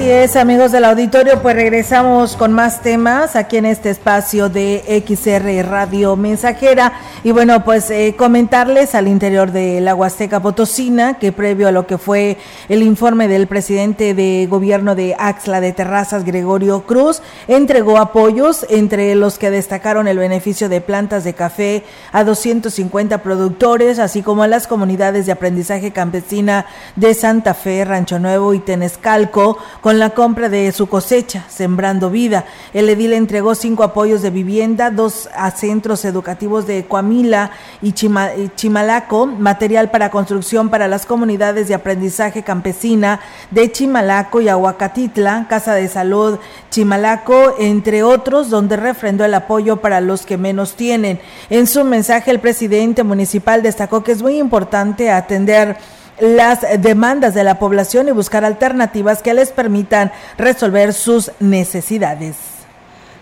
Así es, amigos del auditorio, pues regresamos con más temas aquí en este espacio de XR Radio Mensajera. Y bueno, pues eh, comentarles al interior de la Huasteca Potosina que previo a lo que fue el informe del presidente de gobierno de Axla de Terrazas, Gregorio Cruz, entregó apoyos, entre los que destacaron el beneficio de plantas de café a 250 productores, así como a las comunidades de aprendizaje campesina de Santa Fe, Rancho Nuevo y Tenescalco, la compra de su cosecha, Sembrando Vida. El edil entregó cinco apoyos de vivienda, dos a centros educativos de Coamila y, y Chimalaco, material para construcción para las comunidades de aprendizaje campesina de Chimalaco y Aguacatitla, Casa de Salud Chimalaco, entre otros, donde refrendó el apoyo para los que menos tienen. En su mensaje, el presidente municipal destacó que es muy importante atender las demandas de la población y buscar alternativas que les permitan resolver sus necesidades.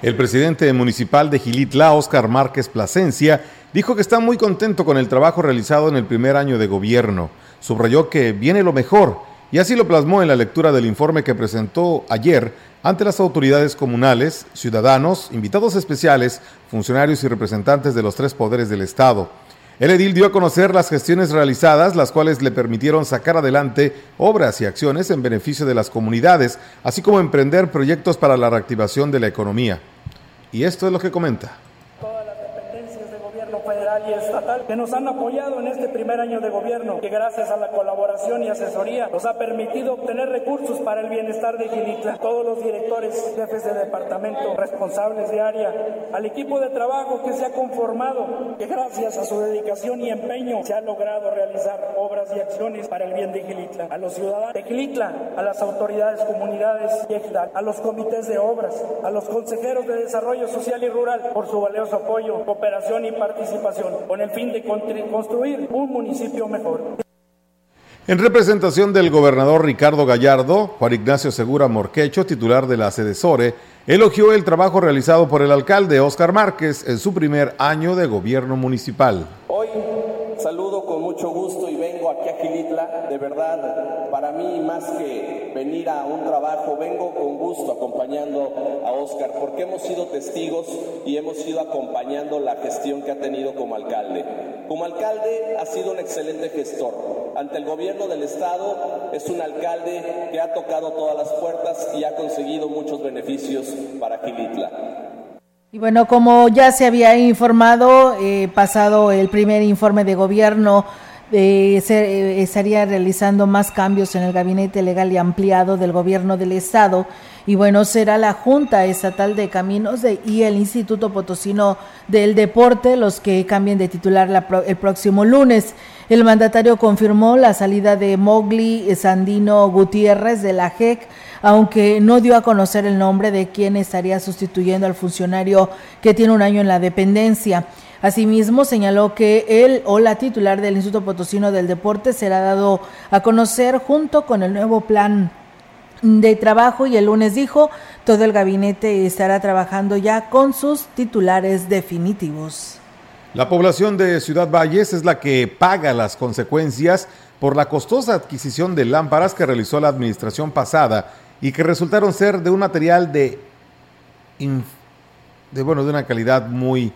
El presidente municipal de Gilitla, Óscar Márquez Plasencia, dijo que está muy contento con el trabajo realizado en el primer año de gobierno. Subrayó que viene lo mejor y así lo plasmó en la lectura del informe que presentó ayer ante las autoridades comunales, ciudadanos, invitados especiales, funcionarios y representantes de los tres poderes del Estado. El edil dio a conocer las gestiones realizadas, las cuales le permitieron sacar adelante obras y acciones en beneficio de las comunidades, así como emprender proyectos para la reactivación de la economía. Y esto es lo que comenta. dependencias de gobierno federal estatal que nos han apoyado en este primer año de gobierno, que gracias a la colaboración y asesoría nos ha permitido obtener recursos para el bienestar de Gilitla. Todos los directores, jefes de departamento, responsables de área, al equipo de trabajo que se ha conformado, que gracias a su dedicación y empeño se ha logrado realizar obras y acciones para el bien de Gilitla. A los ciudadanos de Gilitla, a las autoridades, comunidades y ejidal, a los comités de obras, a los consejeros de desarrollo social y rural por su valioso apoyo, cooperación y participación, con el fin de construir un municipio mejor. En representación del gobernador Ricardo Gallardo, Juan Ignacio Segura Morquecho, titular de la SEDESORE, elogió el trabajo realizado por el alcalde Óscar Márquez en su primer año de gobierno municipal. Hoy saludo con mucho gusto y vengo aquí a Gilitla, de verdad, para mí más que venir a un trabajo, vengo con acompañando a Oscar, porque hemos sido testigos y hemos ido acompañando la gestión que ha tenido como alcalde. Como alcalde ha sido un excelente gestor. Ante el gobierno del Estado es un alcalde que ha tocado todas las puertas y ha conseguido muchos beneficios para Gilitla. Y bueno, como ya se había informado, eh, pasado el primer informe de gobierno, eh, se, estaría realizando más cambios en el gabinete legal y ampliado del gobierno del estado. Y bueno, será la Junta Estatal de Caminos de, y el Instituto Potosino del Deporte los que cambien de titular la, el próximo lunes. El mandatario confirmó la salida de Mowgli Sandino Gutiérrez de la JEC aunque no dio a conocer el nombre de quien estaría sustituyendo al funcionario que tiene un año en la dependencia. Asimismo, señaló que él o la titular del Instituto Potosino del Deporte será dado a conocer junto con el nuevo plan de trabajo y el lunes dijo, todo el gabinete estará trabajando ya con sus titulares definitivos. La población de Ciudad Valles es la que paga las consecuencias por la costosa adquisición de lámparas que realizó la administración pasada y que resultaron ser de un material de, de bueno, de una calidad muy,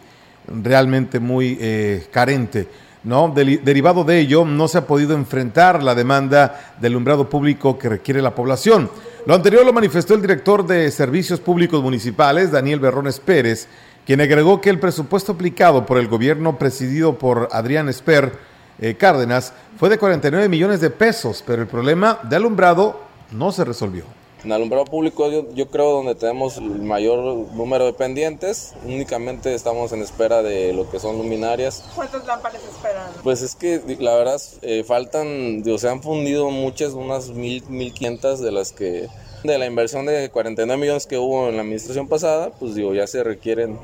realmente muy eh, carente. ¿No? derivado de ello, no se ha podido enfrentar la demanda del alumbrado público que requiere la población. Lo anterior lo manifestó el director de Servicios Públicos Municipales, Daniel Berrones Pérez, quien agregó que el presupuesto aplicado por el gobierno presidido por Adrián Esper eh, Cárdenas fue de 49 millones de pesos, pero el problema de alumbrado no se resolvió. En alumbrado público yo, creo donde tenemos el mayor número de pendientes, únicamente estamos en espera de lo que son luminarias. ¿Cuántas lámparas esperan? Pues es que la verdad eh, faltan, se han fundido muchas, unas mil, mil quinientas de las que, de la inversión de 49 millones que hubo en la administración pasada, pues digo, ya se requieren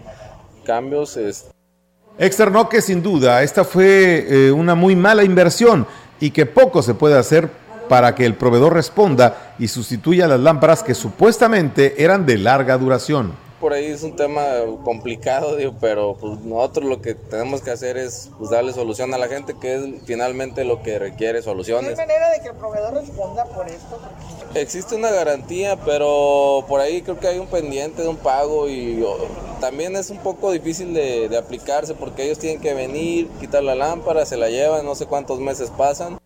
cambios. Externó que sin duda esta fue eh, una muy mala inversión y que poco se puede hacer para que el proveedor responda y sustituya las lámparas que supuestamente eran de larga duración. Por ahí es un tema complicado, digo, pero pues nosotros lo que tenemos que hacer es pues, darle solución a la gente, que es finalmente lo que requiere soluciones. ¿No hay manera de que el proveedor responda por esto? Existe una garantía, pero por ahí creo que hay un pendiente de un pago y también es un poco difícil de, de aplicarse porque ellos tienen que venir, quitar la lámpara, se la llevan, no sé cuántos meses pasan.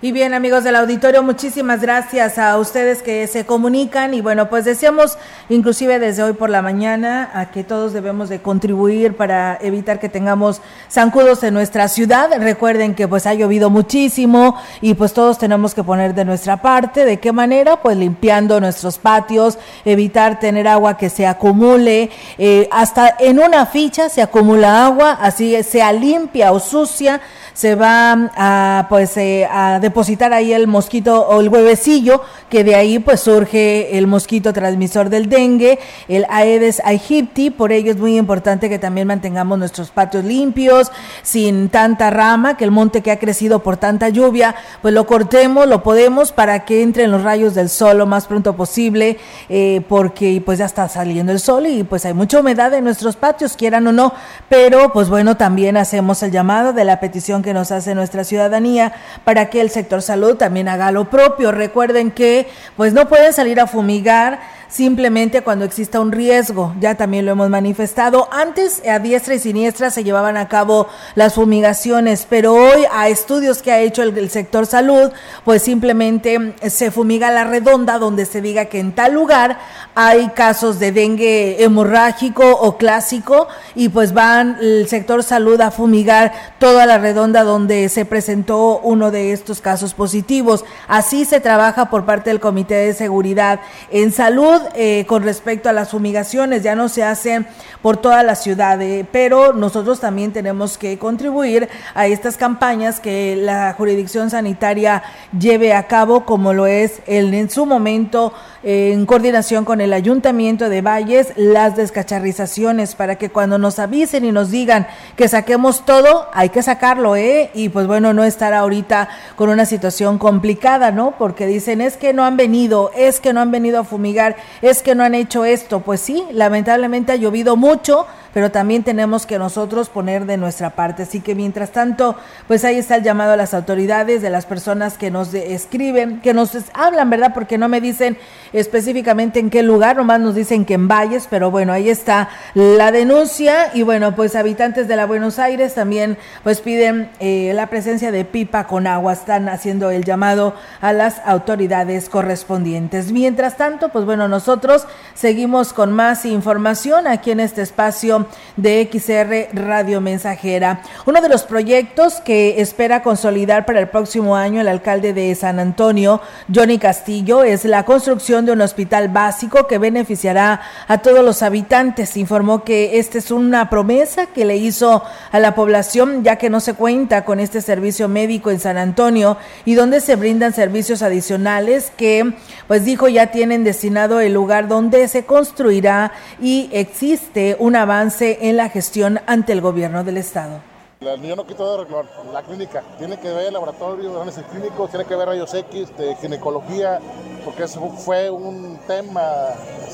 Y bien, amigos del auditorio, muchísimas gracias a ustedes que se comunican y bueno, pues decíamos inclusive desde hoy por la mañana a que todos debemos de contribuir para evitar que tengamos zancudos en nuestra ciudad. Recuerden que pues ha llovido muchísimo y pues todos tenemos que poner de nuestra parte. ¿De qué manera? Pues limpiando nuestros patios, evitar tener agua que se acumule, eh, hasta en una ficha se acumula agua, así sea limpia o sucia se va a pues eh, a depositar ahí el mosquito o el huevecillo que de ahí pues surge el mosquito transmisor del dengue, el Aedes aegypti, por ello es muy importante que también mantengamos nuestros patios limpios, sin tanta rama, que el monte que ha crecido por tanta lluvia, pues lo cortemos, lo podemos para que entren los rayos del sol lo más pronto posible, eh, porque pues ya está saliendo el sol y pues hay mucha humedad en nuestros patios, quieran o no, pero pues bueno, también hacemos el llamado de la petición que nos hace nuestra ciudadanía para que el sector salud también haga lo propio. Recuerden que pues no pueden salir a fumigar simplemente cuando exista un riesgo. Ya también lo hemos manifestado. Antes, a diestra y siniestra se llevaban a cabo las fumigaciones, pero hoy a estudios que ha hecho el, sector salud, pues simplemente se fumiga la redonda donde se diga que en tal lugar hay casos de dengue hemorrágico o clásico y pues van el sector salud a fumigar toda la redonda donde se presentó uno de estos casos positivos. Así se trabaja por parte del Comité de Seguridad en Salud eh, con respecto a las fumigaciones. Ya no se hacen por toda la ciudad, eh, pero nosotros también tenemos que contribuir a estas campañas que la jurisdicción sanitaria lleve a cabo, como lo es el, en su momento eh, en coordinación con el Ayuntamiento de Valles, las descacharrizaciones para que cuando nos avisen y nos digan que saquemos todo, hay que sacarlo, ¿eh? Y pues bueno, no estar ahorita con una situación complicada, ¿no? Porque dicen, es que no han venido, es que no han venido a fumigar, es que no han hecho esto. Pues sí, lamentablemente ha llovido mucho, pero también tenemos que nosotros poner de nuestra parte. Así que mientras tanto, pues ahí está el llamado a las autoridades, de las personas que nos escriben, que nos hablan, ¿verdad? Porque no me dicen específicamente en qué lugar, nomás nos dicen que en Valles, pero bueno, ahí está la denuncia y bueno, pues habitantes de la Buenos Aires también pues piden eh, la presencia de pipa con agua, están haciendo el llamado a las autoridades correspondientes. Mientras tanto, pues bueno, nosotros seguimos con más información aquí en este espacio de XR Radio Mensajera. Uno de los proyectos que espera consolidar para el próximo año el alcalde de San Antonio, Johnny Castillo, es la construcción de un hospital básico que beneficiará a todos los habitantes. Informó que esta es una promesa que le hizo a la población ya que no se cuenta con este servicio médico en San Antonio y donde se brindan servicios adicionales que pues dijo ya tienen destinado el lugar donde se construirá y existe un avance en la gestión ante el gobierno del estado. Yo no quito de la clínica, tiene que ver laboratorio, análisis clínicos, tiene que ver rayos X, de ginecología, porque eso fue un tema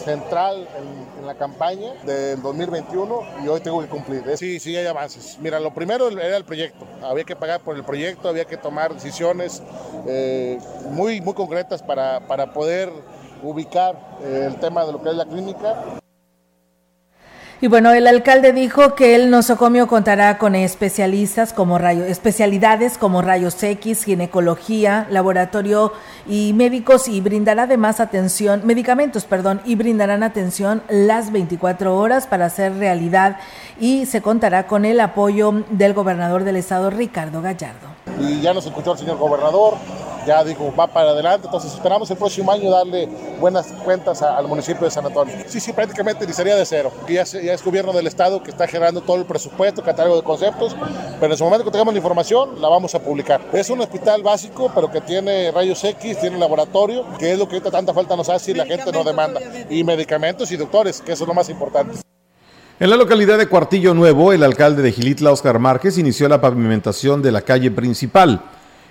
central en, en, la campaña del 2021 y hoy tengo que cumplir. Sí, sí hay avances. Mira, lo primero era el proyecto, había que pagar por el proyecto, había que tomar decisiones eh, muy, muy concretas para, para poder ubicar eh, el tema de lo que es la clínica. Y bueno, el alcalde dijo que el nosocomio contará con especialistas como rayos, especialidades como rayos X, ginecología, laboratorio y médicos y brindará además atención, medicamentos, perdón, y brindarán atención las 24 horas para hacer realidad y se contará con el apoyo del gobernador del estado, Ricardo Gallardo. Y ya nos escuchó el señor gobernador, ya dijo, va para adelante, entonces esperamos el próximo año darle buenas cuentas a, al municipio de San Antonio. Sí, sí, prácticamente iniciaría de cero, ya, es, ya es gobierno del estado que está generando todo el presupuesto, catálogo de conceptos, pero en su momento que tengamos la información la vamos a publicar. Es un hospital básico, pero que tiene rayos X, tiene laboratorio, que es lo que ahorita tanta falta nos hace y la gente no demanda, y medicamentos y doctores, que eso es lo más importante. En la localidad de Cuartillo Nuevo, el alcalde de Gilitla, Oscar Márquez, inició la pavimentación de la calle principal.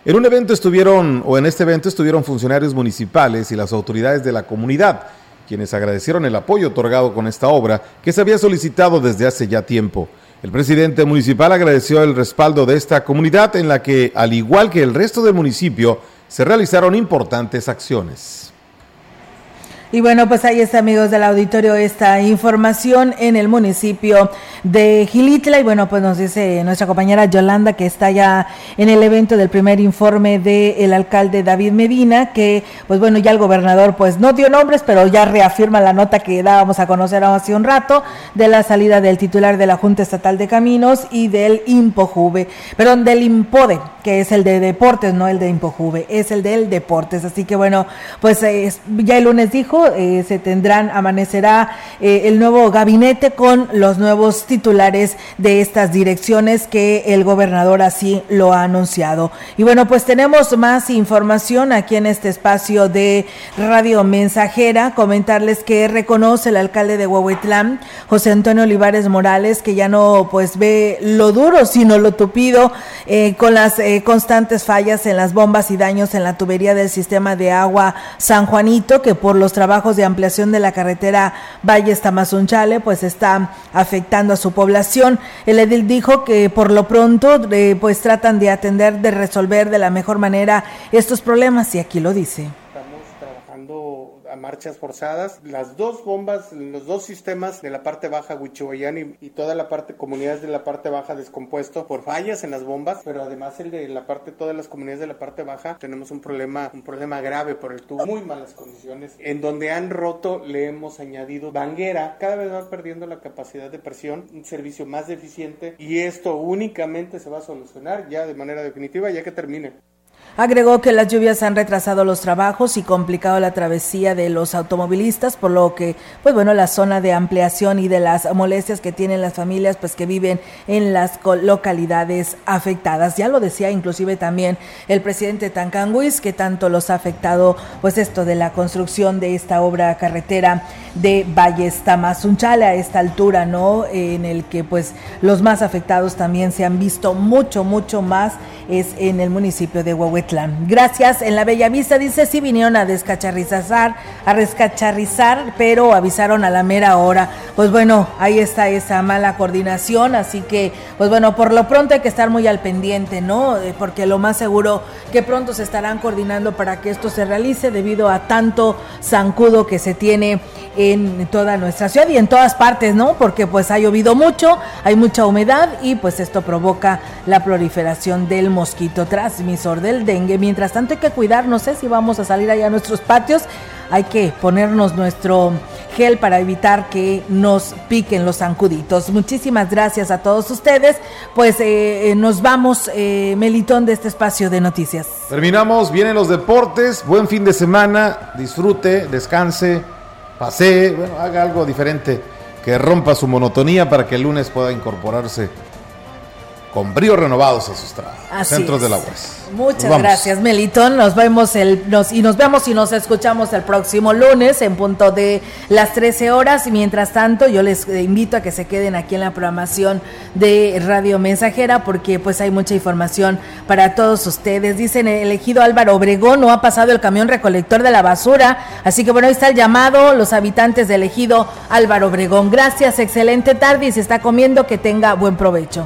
En un evento estuvieron, o en este evento estuvieron funcionarios municipales y las autoridades de la comunidad, quienes agradecieron el apoyo otorgado con esta obra que se había solicitado desde hace ya tiempo. El presidente municipal agradeció el respaldo de esta comunidad en la que, al igual que el resto del municipio, se realizaron importantes acciones. Y bueno, pues ahí está, amigos del auditorio, esta información en el municipio de Gilitla. Y bueno, pues nos dice nuestra compañera Yolanda que está ya en el evento del primer informe del alcalde David Medina, que pues bueno, ya el gobernador pues no dio nombres, pero ya reafirma la nota que dábamos a conocer hace un rato de la salida del titular de la Junta Estatal de Caminos y del IMPOJUVE, perdón, del IMPODE, que es el de deportes, no el de IMPOJUVE, es el del deportes. Así que bueno, pues eh, ya el lunes dijo, eh, se tendrán, amanecerá eh, el nuevo gabinete con los nuevos titulares de estas direcciones que el gobernador así lo ha anunciado. Y bueno, pues tenemos más información aquí en este espacio de Radio Mensajera. Comentarles que reconoce el alcalde de Huehuetlán, José Antonio Olivares Morales, que ya no pues ve lo duro, sino lo tupido, eh, con las constantes fallas en las bombas y daños en la tubería del sistema de agua San Juanito, que por los trabajos de ampliación de la carretera Valles Tamazunchale, pues está afectando a su población. El edil dijo que por lo pronto eh, pues tratan de atender, de resolver de la mejor manera estos problemas y aquí lo dice. A marchas forzadas. Las dos bombas, los dos sistemas de la parte baja, Huichihuayán y, y toda la parte, comunidades de la parte baja descompuesto por fallas en las bombas, pero además el de la parte, todas las comunidades de la parte baja, tenemos un problema, un problema grave por el tubo, muy malas condiciones. En donde han roto, le hemos añadido banguera, cada vez va perdiendo la capacidad de presión, un servicio más deficiente y esto únicamente se va a solucionar ya de manera definitiva ya que termine. Agregó que las lluvias han retrasado los trabajos y complicado la travesía de los automovilistas, por lo que, pues bueno, la zona de ampliación y de las molestias que tienen las familias, pues que viven en las localidades afectadas. Ya lo decía inclusive también el presidente Tancanguis, que tanto los ha afectado, pues esto de la construcción de esta obra carretera de Valles Tamazunchale a esta altura, ¿no? En el que, pues, los más afectados también se han visto mucho, mucho más es en el municipio de Gracias. En la Bella Vista dice sí vinieron a descacharrizar, a rescacharrizar, pero avisaron a la mera hora. Pues bueno, ahí está esa mala coordinación, así que, pues bueno, por lo pronto hay que estar muy al pendiente, ¿no? Eh, Porque lo más seguro que pronto se estarán coordinando para que esto se realice debido a tanto zancudo que se tiene en toda nuestra ciudad y en todas partes, ¿no? Porque pues ha llovido mucho, hay mucha humedad y pues esto provoca la proliferación del mosquito transmisor del Mientras tanto hay que cuidar, no sé si vamos a salir allá a nuestros patios, hay que ponernos nuestro gel para evitar que nos piquen los zancuditos. Muchísimas gracias a todos ustedes. Pues eh, eh, nos vamos, eh, Melitón, de este espacio de noticias. Terminamos, vienen los deportes, buen fin de semana, disfrute, descanse, pasee, bueno, haga algo diferente que rompa su monotonía para que el lunes pueda incorporarse con bríos renovados a sus trabajos. Centros es. de la UAS. Muchas gracias, Melitón. Nos vemos el, nos, y nos vemos y nos escuchamos el próximo lunes en punto de las 13 horas. Y mientras tanto, yo les invito a que se queden aquí en la programación de Radio Mensajera porque pues hay mucha información para todos ustedes. Dicen el elegido Álvaro Obregón no ha pasado el camión recolector de la basura. Así que bueno, ahí está el llamado, los habitantes del elegido Álvaro Obregón. Gracias, excelente tarde y si está comiendo, que tenga buen provecho.